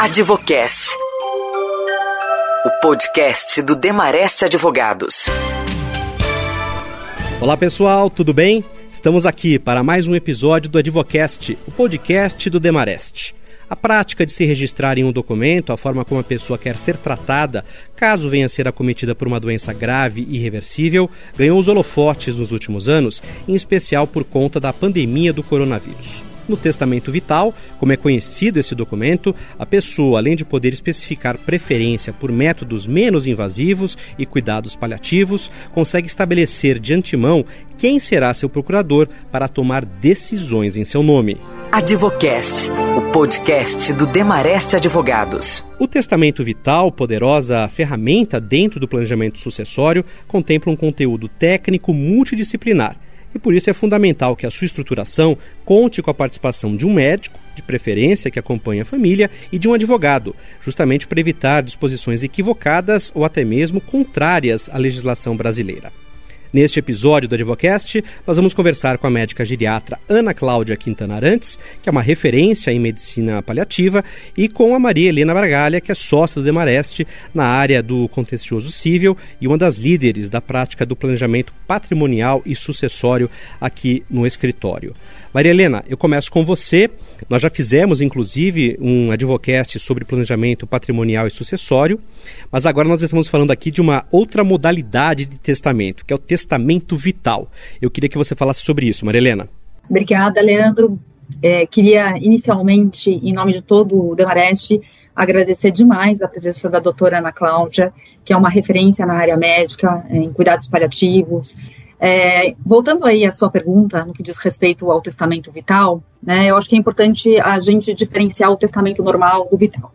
Advocast. O podcast do Demarest Advogados. Olá pessoal, tudo bem? Estamos aqui para mais um episódio do Advocast, o podcast do Demarest. A prática de se registrar em um documento a forma como a pessoa quer ser tratada, caso venha a ser acometida por uma doença grave e irreversível, ganhou os holofotes nos últimos anos, em especial por conta da pandemia do coronavírus. No testamento vital, como é conhecido esse documento, a pessoa, além de poder especificar preferência por métodos menos invasivos e cuidados paliativos, consegue estabelecer de antemão quem será seu procurador para tomar decisões em seu nome. Advocast, o podcast do Demarest Advogados. O testamento vital, poderosa ferramenta dentro do planejamento sucessório, contempla um conteúdo técnico multidisciplinar e por isso é fundamental que a sua estruturação conte com a participação de um médico, de preferência que acompanhe a família, e de um advogado, justamente para evitar disposições equivocadas ou até mesmo contrárias à legislação brasileira. Neste episódio do Advocast, nós vamos conversar com a médica geriatra Ana Cláudia Quintana Arantes, que é uma referência em medicina paliativa, e com a Maria Helena Bragalha, que é sócia do Demareste na área do contencioso civil e uma das líderes da prática do planejamento patrimonial e sucessório aqui no escritório. Maria Helena, eu começo com você. Nós já fizemos, inclusive, um advocast sobre planejamento patrimonial e sucessório, mas agora nós estamos falando aqui de uma outra modalidade de testamento, que é o testamento vital. Eu queria que você falasse sobre isso, Maria Helena. Obrigada, Leandro. É, queria inicialmente, em nome de todo o Demareste, agradecer demais a presença da doutora Ana Cláudia, que é uma referência na área médica, em cuidados paliativos, é, voltando aí à sua pergunta, no que diz respeito ao testamento vital, né, eu acho que é importante a gente diferenciar o testamento normal do vital.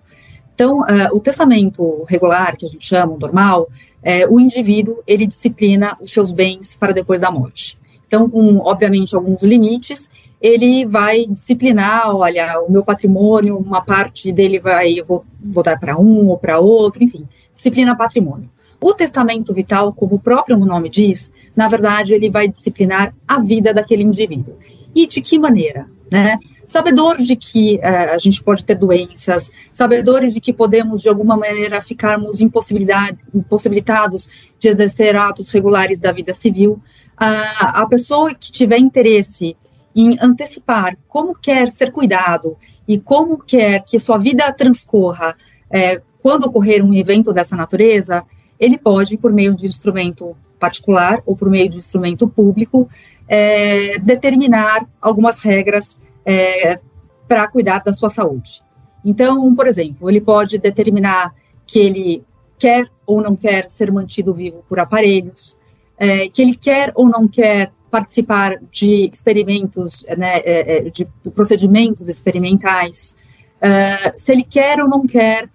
Então, uh, o testamento regular, que a gente chama, normal, é, o indivíduo, ele disciplina os seus bens para depois da morte. Então, com, obviamente, alguns limites, ele vai disciplinar, olha, o meu patrimônio, uma parte dele vai, eu vou, vou dar para um ou para outro, enfim, disciplina patrimônio. O testamento vital, como o próprio nome diz, na verdade, ele vai disciplinar a vida daquele indivíduo. E de que maneira? Né? Sabedor de que uh, a gente pode ter doenças, sabedores de que podemos, de alguma maneira, ficarmos impossibilitados de exercer atos regulares da vida civil, a pessoa que tiver interesse em antecipar como quer ser cuidado e como quer que sua vida transcorra uh, quando ocorrer um evento dessa natureza, ele pode, por meio de instrumento particular ou por meio de instrumento público, é, determinar algumas regras é, para cuidar da sua saúde. Então, por exemplo, ele pode determinar que ele quer ou não quer ser mantido vivo por aparelhos, é, que ele quer ou não quer participar de experimentos, né, é, é, de procedimentos experimentais, é, se ele quer ou não quer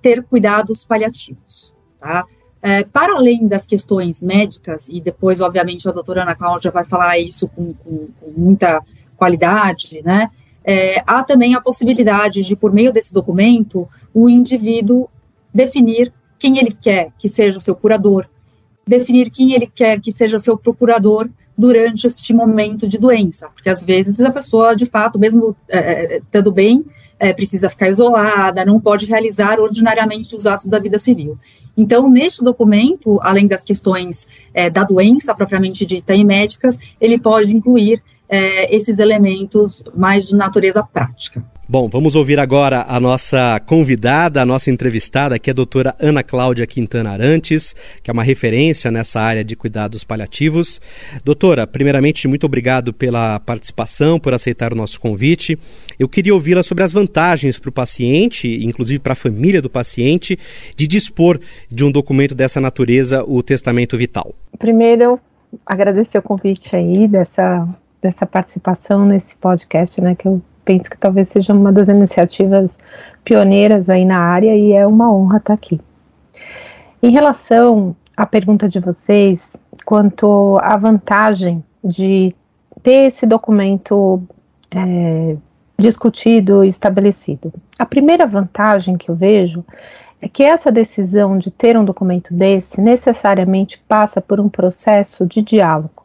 ter cuidados paliativos. Tá? É, para além das questões médicas, e depois, obviamente, a doutora Ana Cláudia vai falar isso com, com, com muita qualidade, né? É, há também a possibilidade de, por meio desse documento, o indivíduo definir quem ele quer que seja seu curador, definir quem ele quer que seja seu procurador durante este momento de doença, porque às vezes a pessoa, de fato, mesmo é, é estando bem, é, precisa ficar isolada, não pode realizar ordinariamente os atos da vida civil. Então, neste documento, além das questões é, da doença propriamente dita e médicas, ele pode incluir é, esses elementos mais de natureza prática. Bom, vamos ouvir agora a nossa convidada, a nossa entrevistada, que é a doutora Ana Cláudia Quintana Arantes, que é uma referência nessa área de cuidados paliativos. Doutora, primeiramente, muito obrigado pela participação, por aceitar o nosso convite. Eu queria ouvi-la sobre as vantagens para o paciente, inclusive para a família do paciente, de dispor de um documento dessa natureza, o testamento vital. Primeiro, agradecer o convite aí dessa, dessa participação nesse podcast, né, que eu penso que talvez seja uma das iniciativas pioneiras aí na área e é uma honra estar aqui. Em relação à pergunta de vocês quanto à vantagem de ter esse documento é, discutido e estabelecido, a primeira vantagem que eu vejo é que essa decisão de ter um documento desse necessariamente passa por um processo de diálogo,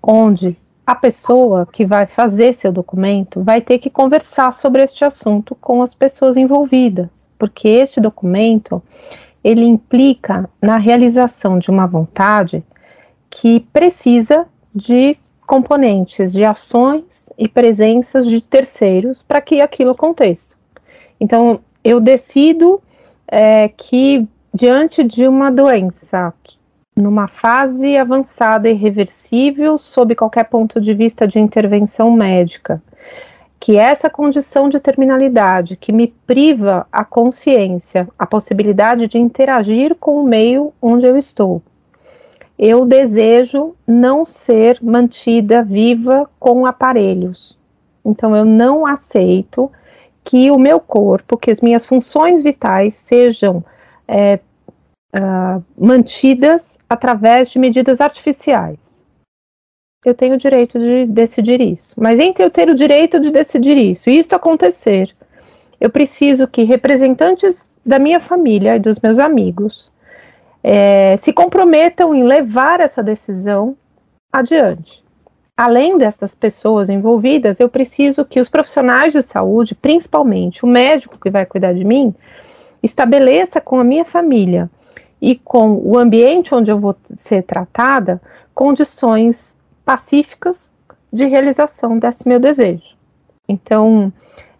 onde a pessoa que vai fazer seu documento vai ter que conversar sobre este assunto com as pessoas envolvidas, porque este documento ele implica na realização de uma vontade que precisa de componentes de ações e presenças de terceiros para que aquilo aconteça. Então, eu decido é, que diante de uma doença numa fase avançada e irreversível sob qualquer ponto de vista de intervenção médica, que essa condição de terminalidade que me priva a consciência, a possibilidade de interagir com o meio onde eu estou. Eu desejo não ser mantida viva com aparelhos. Então eu não aceito que o meu corpo, que as minhas funções vitais sejam é, uh, mantidas através de medidas artificiais. Eu tenho o direito de decidir isso. Mas entre eu ter o direito de decidir isso e isto acontecer, eu preciso que representantes da minha família e dos meus amigos é, se comprometam em levar essa decisão adiante. Além dessas pessoas envolvidas, eu preciso que os profissionais de saúde, principalmente o médico que vai cuidar de mim, estabeleça com a minha família e com o ambiente onde eu vou ser tratada condições pacíficas de realização desse meu desejo. Então,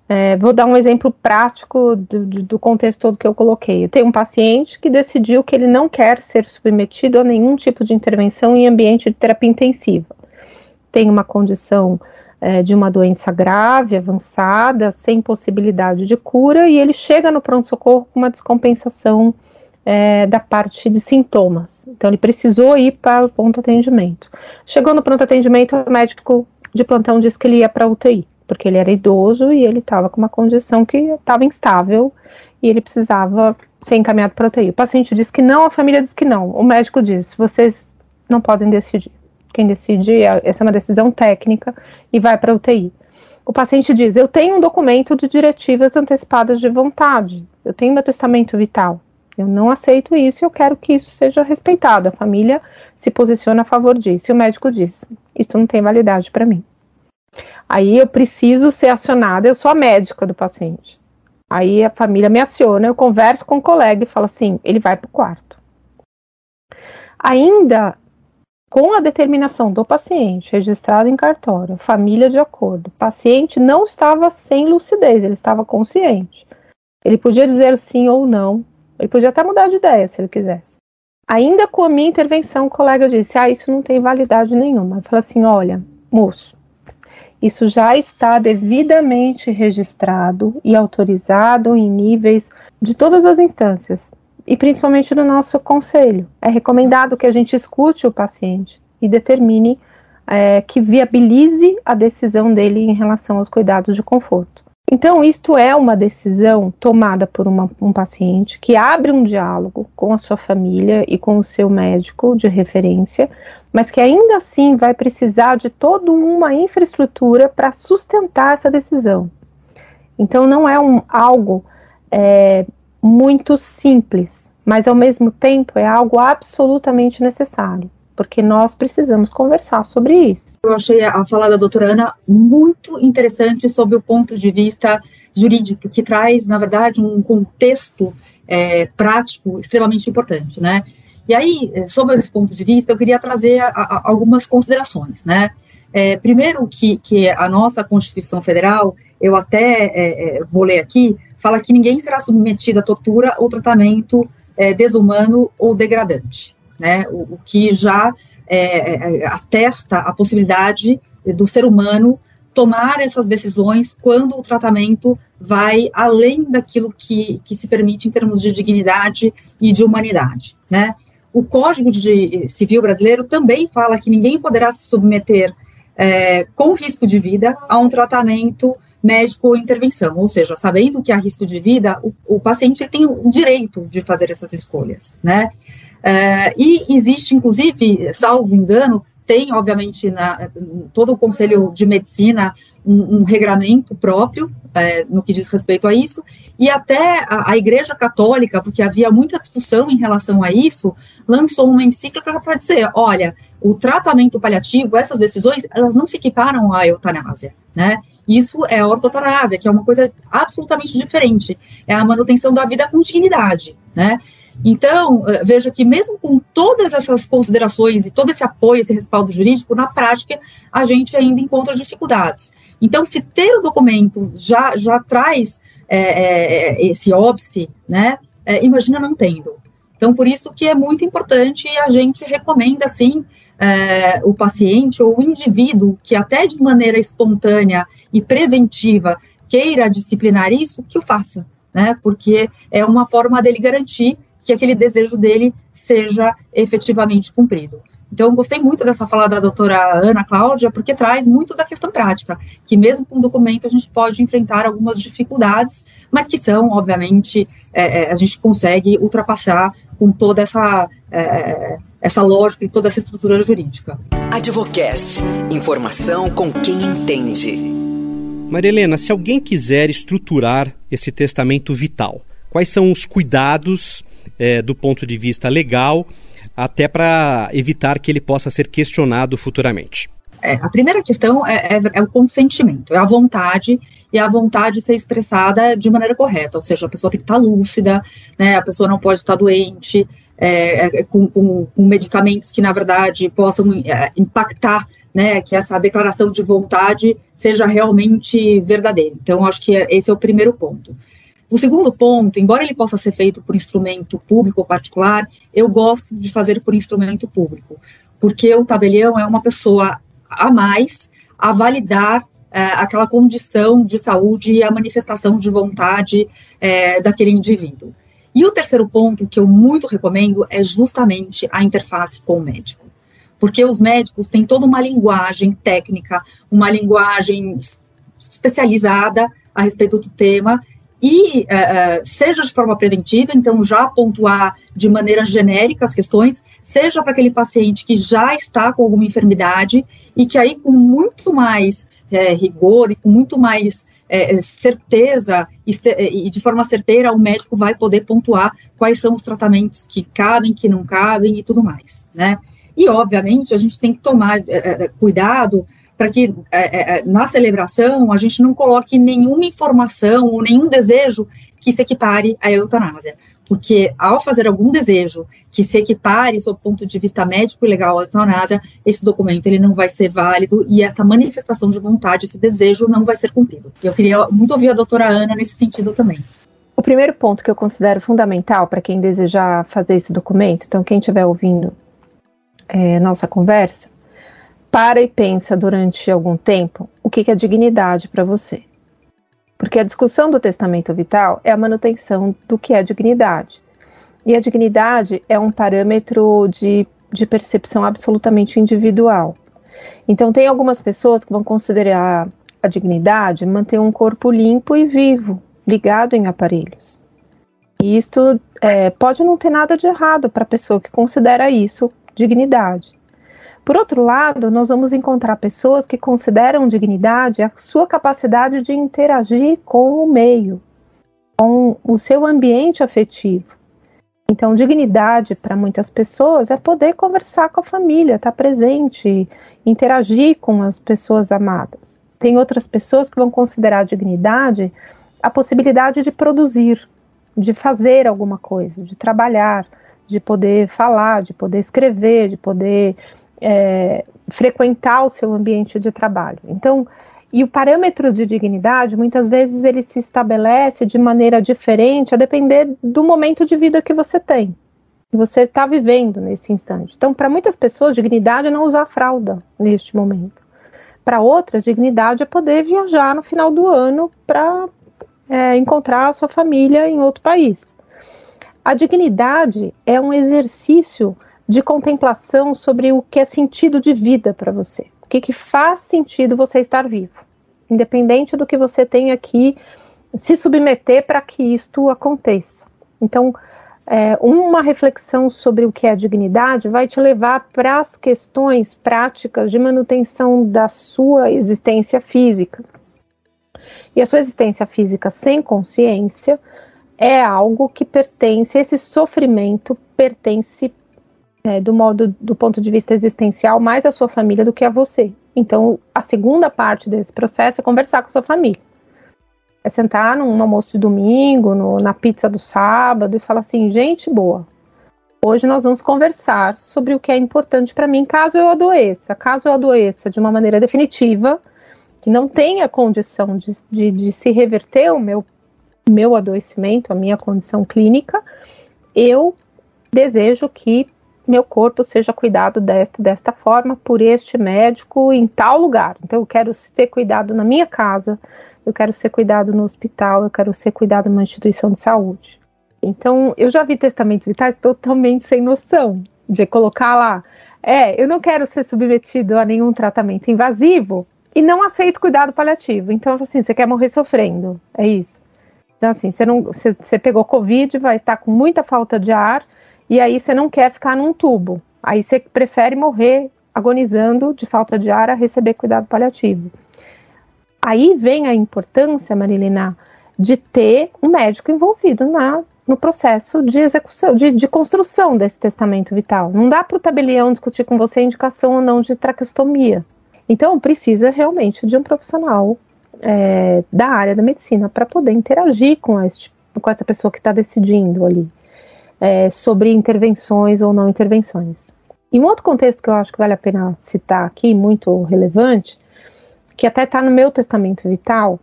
é, vou dar um exemplo prático do, do, contexto todo que eu coloquei. Eu tenho um paciente que decidiu que ele não quer ser submetido a nenhum tipo de intervenção em ambiente de terapia intensiva. Tem uma condição é, de uma doença grave, avançada, sem possibilidade de cura, e ele chega no pronto-socorro com uma descompensação é, da parte de sintomas. Então, ele precisou ir para o ponto atendimento. Chegou no pronto atendimento, o médico de plantão disse que ele ia para UTI, porque ele era idoso e ele estava com uma condição que estava instável e ele precisava ser encaminhado para UTI. O paciente disse que não, a família disse que não. O médico disse: vocês não podem decidir. Quem decide, é, essa é uma decisão técnica e vai para UTI. O paciente diz: Eu tenho um documento de diretivas antecipadas de vontade, eu tenho meu testamento vital. Eu não aceito isso eu quero que isso seja respeitado. A família se posiciona a favor disso. E o médico diz: Isso não tem validade para mim. Aí eu preciso ser acionada, eu sou a médica do paciente. Aí a família me aciona, eu converso com o colega e falo assim: ele vai para o quarto. Ainda com a determinação do paciente registrado em cartório, família de acordo, o paciente não estava sem lucidez, ele estava consciente. Ele podia dizer sim ou não, ele podia até mudar de ideia se ele quisesse. Ainda com a minha intervenção, o colega disse: Ah, isso não tem validade nenhuma. Eu falei assim: Olha, moço, isso já está devidamente registrado e autorizado em níveis de todas as instâncias, e principalmente no nosso conselho. É recomendado que a gente escute o paciente e determine é, que viabilize a decisão dele em relação aos cuidados de conforto. Então, isto é uma decisão tomada por uma, um paciente que abre um diálogo com a sua família e com o seu médico de referência, mas que ainda assim vai precisar de toda uma infraestrutura para sustentar essa decisão. Então, não é um, algo é, muito simples, mas ao mesmo tempo é algo absolutamente necessário porque nós precisamos conversar sobre isso. Eu achei a fala da doutora Ana muito interessante sob o ponto de vista jurídico, que traz, na verdade, um contexto é, prático extremamente importante, né? E aí, é, sob esse ponto de vista, eu queria trazer a, a, algumas considerações, né? É, primeiro que, que a nossa Constituição Federal, eu até é, é vou ler aqui, fala que ninguém será submetido a tortura ou tratamento é, desumano ou degradante né, o, o que já é, é, atesta a possibilidade do ser humano tomar essas decisões quando o tratamento vai além daquilo que, que se permite em termos de dignidade e de humanidade, né? O Código de Civil brasileiro também fala que ninguém poderá se submeter é, com risco de vida a um tratamento médico ou intervenção, ou seja, sabendo que há risco de vida, o, o paciente tem o direito de fazer essas escolhas, né? Uh, e existe, inclusive, salvo engano, tem, obviamente, na, todo o Conselho de Medicina um, um regramento próprio é, no que diz respeito a isso, e até a, a, Igreja Católica, porque havia muita discussão em relação a isso, lançou uma encíclica para dizer, olha, o tratamento paliativo, essas decisões, elas não se equiparam à eutanásia, né? Isso é ortotanásia, que é uma coisa absolutamente diferente, é a manutenção da vida com dignidade, né? Então, eh, veja que mesmo com todas essas considerações e todo esse apoio, esse respaldo jurídico, na prática, a gente ainda encontra dificuldades. Então, se ter o documento já, já traz é, é, esse óbice, né, é, imagina não tendo. Então, por isso que é muito importante e a gente recomenda, sim, o paciente ou o indivíduo que até de maneira espontânea e preventiva queira disciplinar isso, que o faça, né, porque é uma forma dele garantir que aquele desejo dele seja efetivamente cumprido. Então, gostei muito dessa fala da doutora Ana Cláudia, porque traz muito da questão prática, que mesmo com o documento a gente pode enfrentar algumas dificuldades, mas que são, obviamente, é, é a gente consegue ultrapassar com toda essa, é, essa lógica e toda essa estrutura jurídica. Advocast. Informação com quem entende. Maria Helena, se alguém quiser estruturar esse testamento vital, quais são os cuidados é, do ponto de vista legal até para evitar que ele possa ser questionado futuramente? É, a primeira questão é, é, é, o consentimento, é a vontade e a vontade ser expressada de maneira correta, ou seja, a pessoa tem que estar lúcida, né, a pessoa não pode estar doente, é, é com, com, com, medicamentos que, na verdade, possam é, impactar, né, que essa declaração de vontade seja realmente verdadeira. Então, acho que esse é o primeiro ponto. O segundo ponto, embora ele possa ser feito por instrumento público ou particular, eu gosto de fazer por instrumento público, porque o tabelião é uma pessoa a mais a validar é, aquela condição de saúde e a manifestação de vontade é, daquele indivíduo. E o terceiro ponto que eu muito recomendo é justamente a interface com o médico. Porque os médicos têm toda uma linguagem técnica, uma linguagem especializada a respeito do tema, e uh, seja de forma preventiva, então já pontuar de maneira genérica as questões, seja para aquele paciente que já está com alguma enfermidade e que aí com muito mais é, rigor e com muito mais é, certeza e, e, de forma certeira o médico vai poder pontuar quais são os tratamentos que cabem, que não cabem e tudo mais, né? E obviamente a gente tem que tomar é, cuidado para que é, é, é, na celebração a gente não coloque nenhuma informação ou nenhum desejo que se equipare à eutanásia. Porque ao fazer algum desejo que se equipare, sob ponto de vista médico e legal, à eutanásia, esse documento ele não vai ser válido e essa manifestação de vontade, esse desejo não vai ser cumprido. Eu queria muito ouvir a doutora Ana nesse sentido também. O primeiro ponto que eu considero fundamental para quem desejar fazer esse documento, então quem estiver ouvindo é, nossa conversa, para e pensa durante algum tempo o que é dignidade para você. Porque a discussão do testamento vital é a manutenção do que é dignidade. E a dignidade é um parâmetro de, de percepção absolutamente individual. Então, tem algumas pessoas que vão considerar a dignidade manter um corpo limpo e vivo, ligado em aparelhos. E isto é, pode não ter nada de errado para a pessoa que considera isso dignidade. Por outro lado, nós vamos encontrar pessoas que consideram dignidade a sua capacidade de interagir com o meio, com o seu ambiente afetivo. Então, dignidade para muitas pessoas é poder conversar com a família, estar tá presente, interagir com as pessoas amadas. Tem outras pessoas que vão considerar dignidade a possibilidade de produzir, de fazer alguma coisa, de trabalhar, de poder falar, de poder escrever, de poder é, frequentar o seu ambiente de trabalho. Então, e o parâmetro de dignidade, muitas vezes, ele se estabelece de maneira diferente a depender do momento de vida que você tem, que você está vivendo nesse instante. Então, para muitas pessoas, dignidade é não usar fralda neste momento. Para outras, dignidade é poder viajar no final do ano para é, encontrar a sua família em outro país. A dignidade é um exercício de contemplação sobre o que é sentido de vida para você. O que, que faz sentido você estar vivo, independente do que você tenha que se submeter para que isto aconteça. Então, é, uma reflexão sobre o que é dignidade vai te levar para as questões práticas de manutenção da sua existência física. E a sua existência física sem consciência é algo que pertence, esse sofrimento pertence é, do modo do ponto de vista existencial mais à sua família do que a você. Então, a segunda parte desse processo é conversar com a sua família. É sentar num almoço de domingo, no, na pizza do sábado e falar assim: gente boa, hoje nós vamos conversar sobre o que é importante para mim caso eu adoeça. Caso eu adoeça de uma maneira definitiva, que não tenha condição de, de, de se reverter o meu, meu adoecimento, a minha condição clínica, eu desejo que meu corpo seja cuidado desta, desta forma por este médico em tal lugar. Então, eu quero ser cuidado na minha casa, eu quero ser cuidado no hospital, eu quero ser cuidado numa instituição de saúde. Então, eu já vi testamentos vitais totalmente sem noção de colocar lá. É, eu não quero ser submetido a nenhum tratamento invasivo e não aceito cuidado paliativo. Então, assim, você quer morrer sofrendo, é isso. Então, assim, você, não, você, você pegou Covid, vai estar com muita falta de ar, e aí você não quer ficar num tubo. Aí você prefere morrer agonizando de falta de ar a receber cuidado paliativo. Aí vem a importância, Marilena, de ter um médico envolvido na, no processo de execução, de, de construção desse testamento vital. Não dá para o tabelião discutir com você a indicação ou não de traqueostomia. Então, precisa realmente de um profissional é, da área da medicina para poder interagir com, este, com essa pessoa que está decidindo ali é, sobre intervenções ou não intervenções. E um outro contexto que eu acho que vale a pena citar aqui, muito relevante, que até está no meu testamento vital,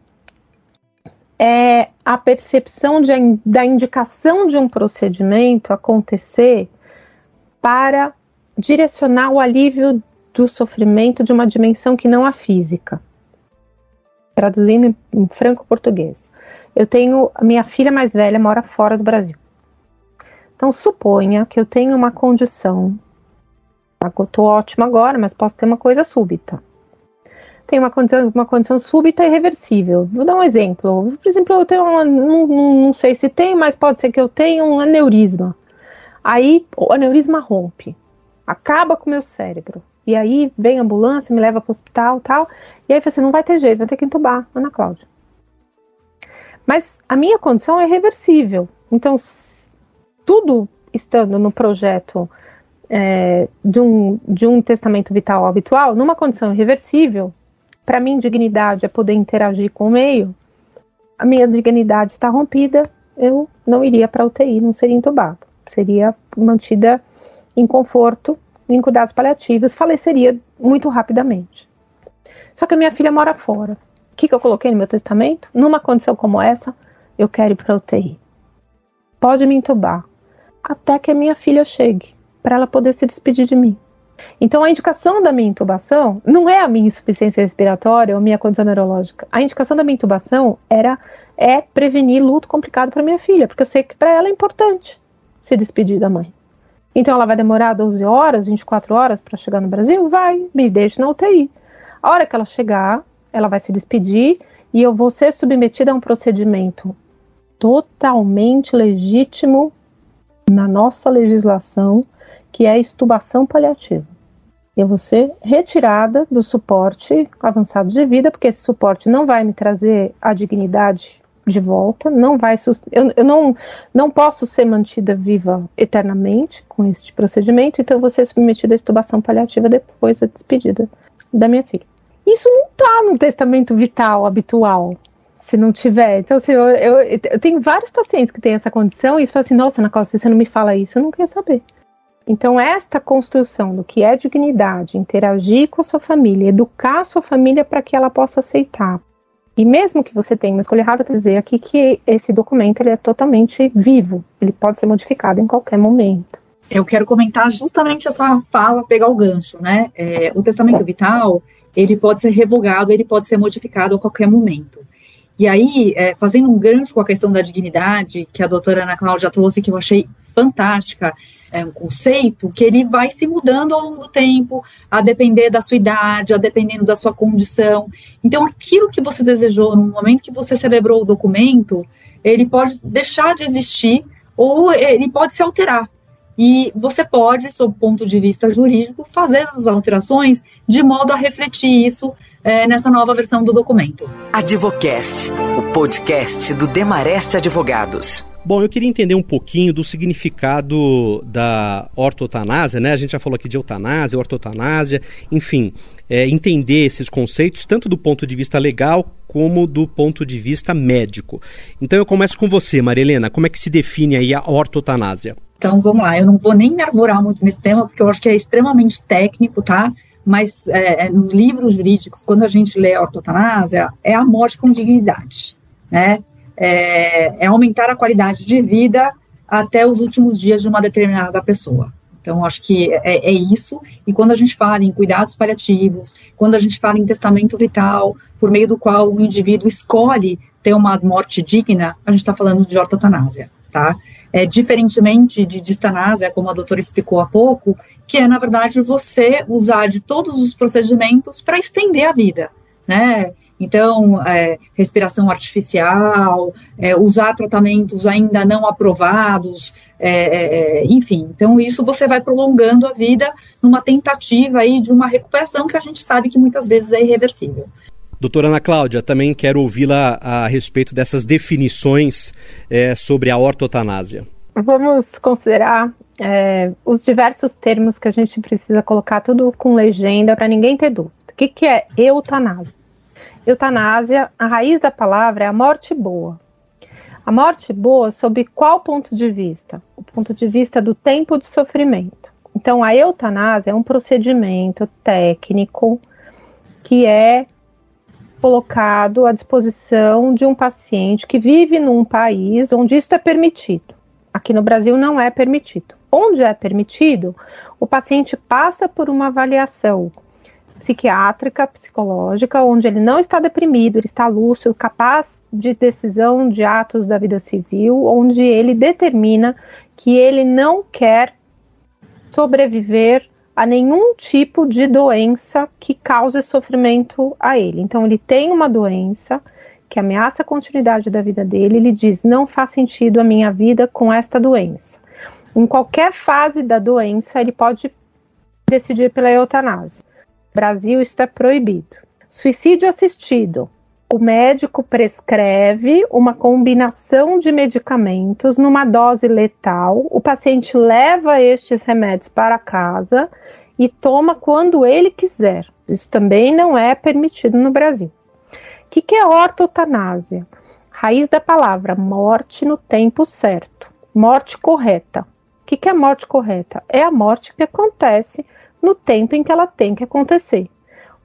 é a percepção de, da indicação de um procedimento acontecer para direcionar o alívio do sofrimento de uma dimensão que não a física. Traduzindo em, em franco português. Eu tenho. Minha filha mais velha mora fora do Brasil. Então, suponha que eu tenho uma condição. Eu estou ótima agora, mas posso ter uma coisa súbita. Tenho uma condição, uma condição súbita e reversível. Vou dar um exemplo. Por exemplo, eu tenho uma, não, não sei se tem, mas pode ser que eu tenha um aneurisma. Aí o aneurisma rompe, acaba com o meu cérebro. E aí vem a ambulância, me leva para o hospital tal. E aí você assim, não vai ter jeito, vai ter que entubar, Ana Cláudia. Mas a minha condição é reversível. Então, tudo estando no projeto é, de, um, de um testamento vital habitual, numa condição irreversível, para mim, dignidade é poder interagir com o meio, a minha dignidade está rompida, eu não iria para UTI, não seria entubada. Seria mantida em conforto, em cuidados paliativos, faleceria muito rapidamente. Só que a minha filha mora fora. O que, que eu coloquei no meu testamento? Numa condição como essa, eu quero ir para UTI. Pode me entubar, até que a minha filha chegue, para ela poder se despedir de mim. Então, a indicação da minha intubação não é a minha insuficiência respiratória ou minha condição neurológica. A indicação da minha intubação era é prevenir luto complicado para minha filha, porque eu sei que para ela é importante se despedir da mãe. Então, ela vai demorar 12 horas, 24 horas para chegar no Brasil? Vai, me deixe na UTI. A hora que ela chegar, ela vai se despedir e eu vou ser submetida a um procedimento totalmente legítimo na nossa legislação, que é a extubação paliativa. Eu vou ser retirada do suporte avançado de vida, porque esse suporte não vai me trazer a dignidade de volta, não vai eu, eu não, não posso ser mantida viva eternamente com este procedimento, então eu vou ser submetida à extubação paliativa depois da despedida da minha filha. Isso não está no testamento vital habitual se não tiver. Então, assim, eu, eu, tenho vários pacientes que têm essa condição e eles falam assim, nossa, Ana Costa, se você não me fala isso, eu não quero saber. Então, esta construção do que é dignidade, interagir com a sua família, educar a sua família para que ela possa aceitar. E mesmo que você tenha uma escolha errada, dizer aqui que esse documento ele é totalmente vivo, ele pode ser modificado em qualquer momento. Eu quero comentar justamente essa fala, pegar o gancho, né? É, o testamento vital, ele pode ser revogado, ele pode ser modificado a qualquer momento. E aí, é, fazendo um gancho com a questão da dignidade, que a doutora Ana Cláudia trouxe, que eu achei fantástica, é um conceito que ele vai se mudando ao longo do tempo, a depender da sua idade, a dependendo da sua condição. Então, aquilo que você desejou no momento que você celebrou o documento, ele pode deixar de existir ou ele pode se alterar. E você pode, sob o ponto de vista jurídico, fazer as alterações de modo a refletir isso é, nessa nova versão do documento. Advocast, o podcast do Demareste Advogados. Bom, eu queria entender um pouquinho do significado da ortotanásia, né? A gente já falou aqui de eutanásia, ortotanásia, enfim, é, entender esses conceitos tanto do ponto de vista legal como do ponto de vista médico. Então eu começo com você, Marilena, como é que se define aí a ortotanásia? Então vamos lá, eu não vou nem me arvorar muito nesse tema, porque eu acho que é extremamente técnico, tá? Mas é, é nos livros jurídicos, quando a gente lê a ortotanásia, é a morte com dignidade, né? é, é aumentar a qualidade de vida até os últimos dias de uma determinada pessoa. Então, acho que é, é, isso. E quando a gente fala em cuidados paliativos, quando a gente fala em testamento vital, por meio do qual o indivíduo escolhe ter uma morte digna, a gente está falando de ortotanásia, tá? É, diferentemente de distanásia, como a doutora explicou há pouco, que é, na verdade, você usar de todos os procedimentos para estender a vida, né? Então, é, respiração artificial, é, usar tratamentos ainda não aprovados, é, é, é, enfim. Então, isso você vai prolongando a vida numa tentativa aí de uma recuperação que a gente sabe que muitas vezes é irreversível. Doutora Ana Cláudia, também quero ouvi-la a respeito dessas definições é, sobre a ortotanásia. Vamos considerar é, os diversos termos que a gente precisa colocar tudo com legenda para ninguém ter dúvida. O que, que é eutanásia? Eutanásia, a raiz da palavra é a morte boa. A morte boa, sob qual ponto de vista? O ponto de vista do tempo de sofrimento. Então, a eutanásia é um procedimento técnico que é colocado à disposição de um paciente que vive num país onde isso é permitido. Aqui no Brasil não é permitido. Onde é permitido, o paciente passa por uma avaliação psiquiátrica, psicológica, onde ele não está deprimido, ele está lúcido, capaz de decisão de atos da vida civil, onde ele determina que ele não quer sobreviver a nenhum tipo de doença que cause sofrimento a ele. Então, ele tem uma doença que ameaça a continuidade da vida dele, ele diz: não faz sentido a minha vida com esta doença. Em qualquer fase da doença, ele pode decidir pela eutanásia. Brasil está é proibido. Suicídio assistido. O médico prescreve uma combinação de medicamentos numa dose letal. O paciente leva estes remédios para casa e toma quando ele quiser. Isso também não é permitido no Brasil. O que, que é ortotanásia? Raiz da palavra morte no tempo certo, morte correta. O que, que é morte correta? É a morte que acontece no tempo em que ela tem que acontecer.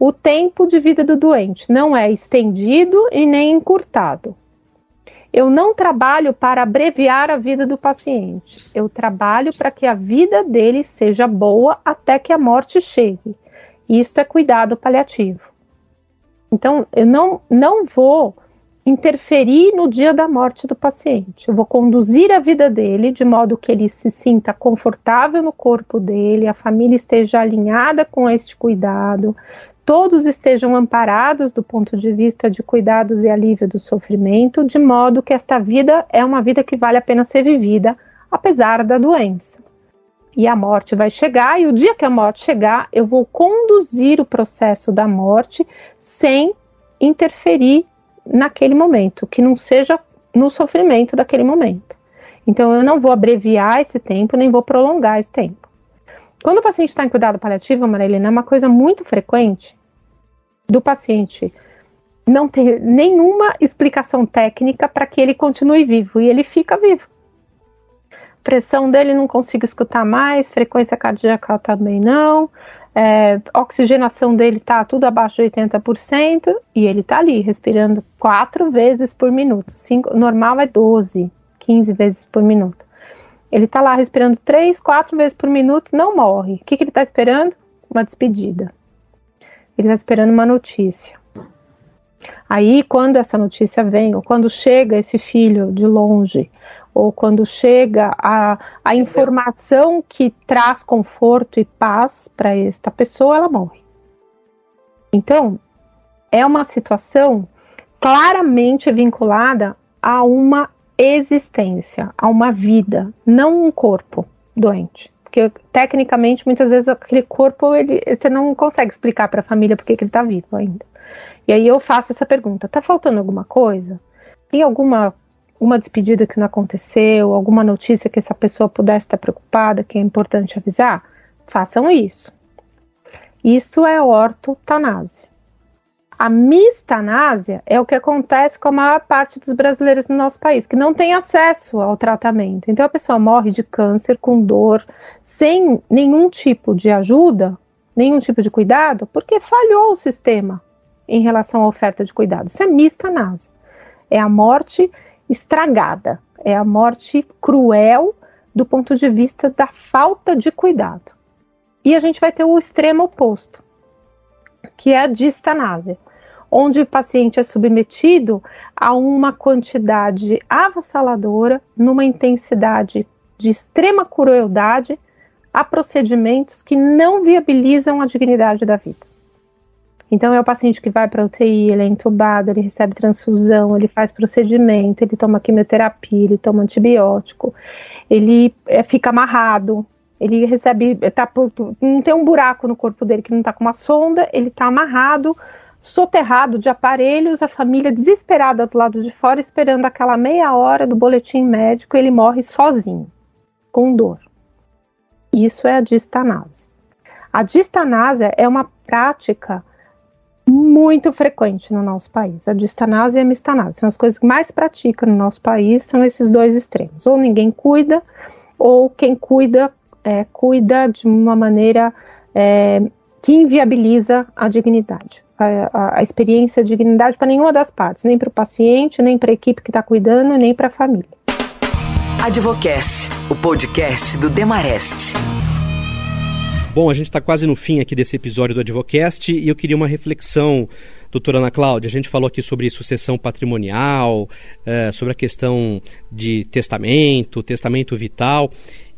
O tempo de vida do doente não é estendido e nem encurtado. Eu não trabalho para abreviar a vida do paciente. Eu trabalho para que a vida dele seja boa até que a morte chegue. Isso é cuidado paliativo. Então, eu não, não vou interferir no dia da morte do paciente. Eu vou conduzir a vida dele de modo que ele se sinta confortável no corpo dele, a família esteja alinhada com este cuidado, todos estejam amparados do ponto de vista de cuidados e alívio do sofrimento, de modo que esta vida é uma vida que vale a pena ser vivida, apesar da doença. E a morte vai chegar, e o dia que a morte chegar, eu vou conduzir o processo da morte sem interferir naquele momento, que não seja no sofrimento daquele momento. Então, eu não vou abreviar esse tempo, nem vou prolongar esse tempo. Quando o paciente está em cuidado paliativo, Marilena, é uma coisa muito frequente do paciente não ter nenhuma explicação técnica para que ele continue vivo e ele fica vivo. Pressão dele não consigo escutar mais, frequência cardíaca também não, é, oxigenação dele está tudo abaixo de 80% e ele está ali respirando quatro vezes por minuto. Cinco, normal é 12, 15 vezes por minuto. Ele está lá respirando três, quatro vezes por minuto, não morre. O que, que ele está esperando? Uma despedida. Ele está esperando uma notícia. Aí, quando essa notícia vem, ou quando chega esse filho de longe, ou quando chega a, a informação que traz conforto e paz para esta pessoa, ela morre. Então, é uma situação claramente vinculada a uma existência, a uma vida, não um corpo doente. Porque tecnicamente, muitas vezes aquele corpo ele, você não consegue explicar para a família porque que ele está vivo ainda. E aí eu faço essa pergunta: tá faltando alguma coisa? Tem alguma uma despedida que não aconteceu, alguma notícia que essa pessoa pudesse estar preocupada, que é importante avisar? Façam isso. Isso é ortotanásia. A mistanásia é o que acontece com a maior parte dos brasileiros no nosso país, que não tem acesso ao tratamento. Então a pessoa morre de câncer com dor, sem nenhum tipo de ajuda, nenhum tipo de cuidado, porque falhou o sistema em relação à oferta de cuidado. Isso é mistanásia. É a morte estragada, é a morte cruel do ponto de vista da falta de cuidado. E a gente vai ter o extremo oposto, que é a distanásia onde o paciente é submetido a uma quantidade avassaladora, numa intensidade de extrema crueldade, a procedimentos que não viabilizam a dignidade da vida. Então é o paciente que vai para a UTI, ele é entubado, ele recebe transfusão, ele faz procedimento, ele toma quimioterapia, ele toma antibiótico, ele é, fica amarrado, ele recebe, tá, não tem um buraco no corpo dele que não está com uma sonda, ele está amarrado soterrado de aparelhos, a família desesperada do lado de fora, esperando aquela meia hora do boletim médico, ele morre sozinho, com dor. Isso é a distanásia. A distanásia é uma prática muito frequente no nosso país. A distanásia e a mistanásia são as coisas que mais praticam no nosso país, são esses dois extremos. Ou ninguém cuida, ou quem cuida, é, cuida de uma maneira é, que inviabiliza a dignidade a, a experiência de dignidade para nenhuma das partes, nem para o paciente, nem para a equipe que está cuidando, nem para a família. Advocast, o podcast do Demarest. Bom, a gente está quase no fim aqui desse episódio do Advocast e eu queria uma reflexão, doutora Ana Cláudia. A gente falou aqui sobre sucessão patrimonial, é, sobre a questão de testamento, testamento vital.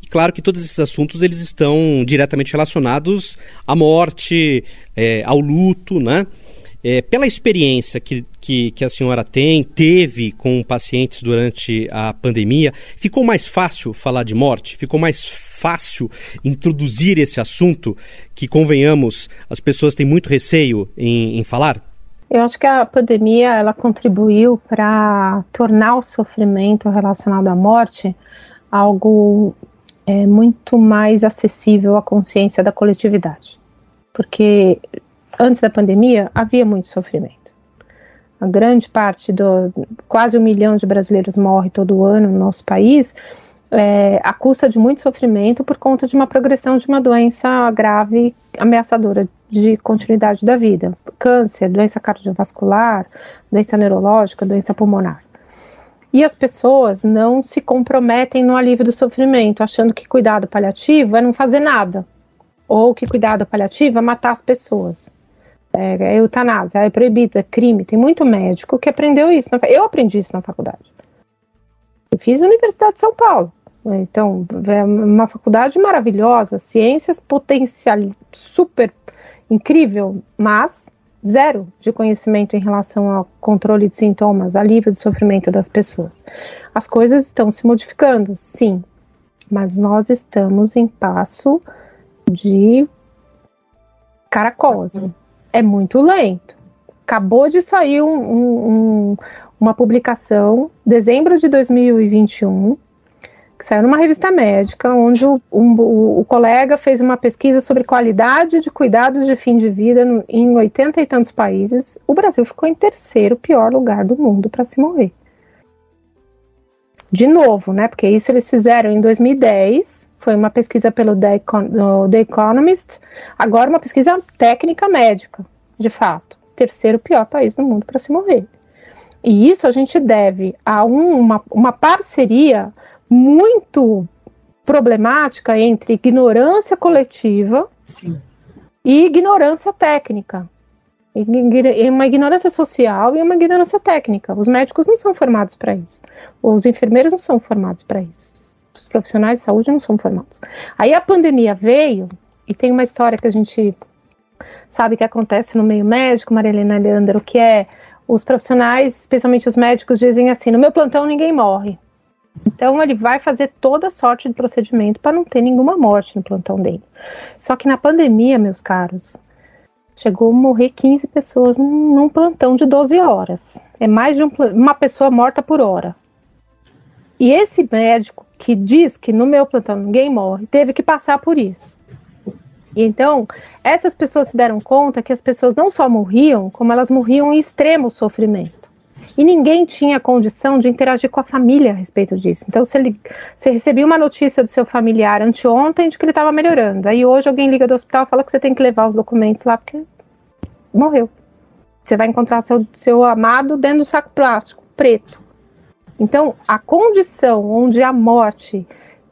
E claro que todos esses assuntos eles estão diretamente relacionados à morte, é, ao luto, né? É, pela experiência que, que, que, a senhora tem, teve com pacientes durante a pandemia, ficou mais fácil falar de morte? Ficou mais fácil introduzir esse assunto que, convenhamos, as pessoas têm muito receio em, em falar? Eu acho que a pandemia ela contribuiu para tornar o sofrimento relacionado à morte algo é muito mais acessível à consciência da coletividade. Porque antes da pandemia havia muito sofrimento. A grande parte do quase um milhão de brasileiros morre todo ano no nosso país é, à custa de muito sofrimento por conta de uma progressão de uma doença grave ameaçadora de continuidade da vida, câncer, doença cardiovascular, doença neurológica, doença pulmonar. E as pessoas não se comprometem no alívio do sofrimento, achando que cuidado paliativo é não fazer nada. Ou que cuidado paliativo é matar as pessoas. É, é eutanásia, é proibido, é crime. Tem muito médico que aprendeu isso. Eu aprendi isso na faculdade. Eu fiz a Universidade de São Paulo. Então, é uma faculdade maravilhosa, ciências potencial super incrível, mas zero de conhecimento em relação ao controle de sintomas, alívio do sofrimento das pessoas. As coisas estão se modificando, sim, mas nós estamos em passo de caracol. É muito lento. Acabou de sair um, um, uma publicação, dezembro de 2021, que saiu numa revista médica, onde o, um, o, colega fez uma pesquisa sobre qualidade de cuidados de fim de vida no, em 80 e tantos países. O Brasil ficou em terceiro pior lugar do mundo para se morrer. De novo, né? Porque isso eles fizeram em 2010. Foi uma pesquisa pelo The, Econ The Economist. Agora, uma pesquisa técnica médica, de fato. Terceiro pior país do mundo para se morrer. E isso a gente deve a um, uma, uma parceria muito problemática entre ignorância coletiva Sim. e ignorância técnica. Uma ignorância social e uma ignorância técnica. Os médicos não são formados para isso. Os enfermeiros não são formados para isso. Os profissionais de saúde não são formados. Aí a pandemia veio, e tem uma história que a gente sabe que acontece no meio médico, Maria Helena Leandro, que é os profissionais, especialmente os médicos, dizem assim: no meu plantão ninguém morre. Então ele vai fazer toda sorte de procedimento para não ter nenhuma morte no plantão dele. Só que na pandemia, meus caros, chegou a morrer 15 pessoas num, plantão de 12 horas. É mais de um, uma pessoa morta por hora. E esse médico que diz que no meu plantão ninguém morre, teve que passar por isso. Então, essas pessoas se deram conta que as pessoas não só morriam, como elas morriam em extremo sofrimento. E ninguém tinha condição de interagir com a família a respeito disso. Então, ele, você recebia uma notícia do seu familiar anteontem de que ele estava melhorando, aí hoje alguém liga do hospital e fala que você tem que levar os documentos lá porque morreu. Você vai encontrar seu, seu amado dentro do saco plástico preto. Então, a condição onde a morte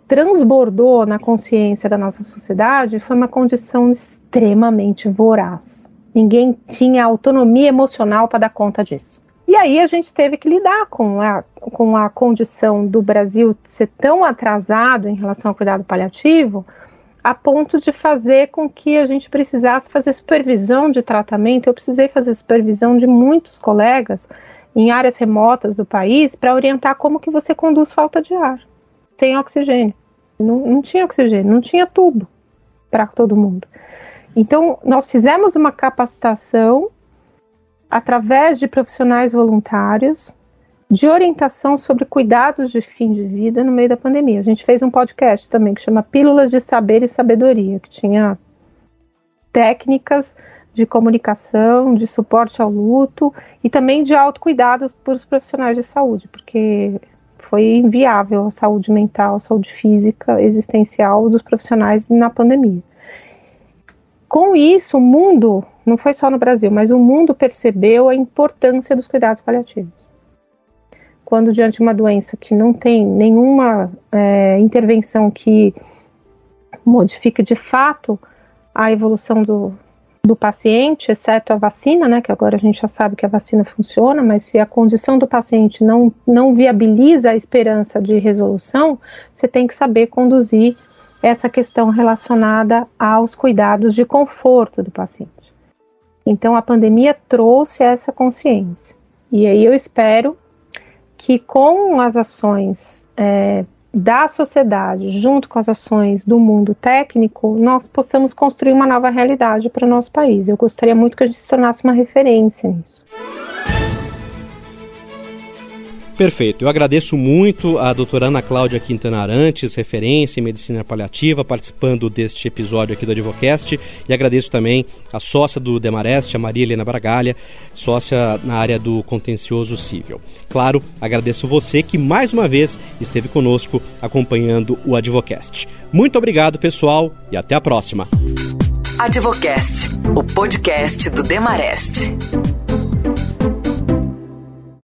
transbordou na consciência da nossa sociedade foi uma condição extremamente voraz. Ninguém tinha autonomia emocional para dar conta disso. E aí a gente teve que lidar com a, com a condição do Brasil ser tão atrasado em relação ao cuidado paliativo, a ponto de fazer com que a gente precisasse fazer supervisão de tratamento. Eu precisei fazer supervisão de muitos colegas em áreas remotas do país para orientar como que você conduz falta de ar, sem oxigênio. Não, não tinha oxigênio, não tinha tubo para todo mundo. Então, nós fizemos uma capacitação através de profissionais voluntários de orientação sobre cuidados de fim de vida no meio da pandemia. A gente fez um podcast também que chama Pílulas de Saber e Sabedoria, que tinha técnicas de comunicação, de suporte ao luto e também de autocuidado para os profissionais de saúde, porque foi inviável a saúde mental, a saúde física, existencial dos profissionais na pandemia. Com isso, o mundo, não foi só no Brasil, mas o mundo percebeu a importância dos cuidados paliativos. Quando diante de uma doença que não tem nenhuma é, intervenção que modifique de fato a evolução do, do paciente, exceto a vacina, né, que agora a gente já sabe que a vacina funciona, mas se a condição do paciente não, não viabiliza a esperança de resolução, você tem que saber conduzir essa questão relacionada aos cuidados de conforto do paciente. Então a pandemia trouxe essa consciência. E aí eu espero que com as ações é, da sociedade, junto com as ações do mundo técnico, nós possamos construir uma nova realidade para o nosso país. Eu gostaria muito que a gente se tornasse uma referência nisso. Perfeito. Eu agradeço muito a doutora Ana Cláudia Quintana Arantes, referência em medicina paliativa, participando deste episódio aqui do Advocast. E agradeço também a sócia do Demarest, a Maria Helena Bragalha, sócia na área do contencioso civil. Claro, agradeço você que mais uma vez esteve conosco acompanhando o Advocast. Muito obrigado, pessoal, e até a próxima. Advocast, o podcast do Demarest.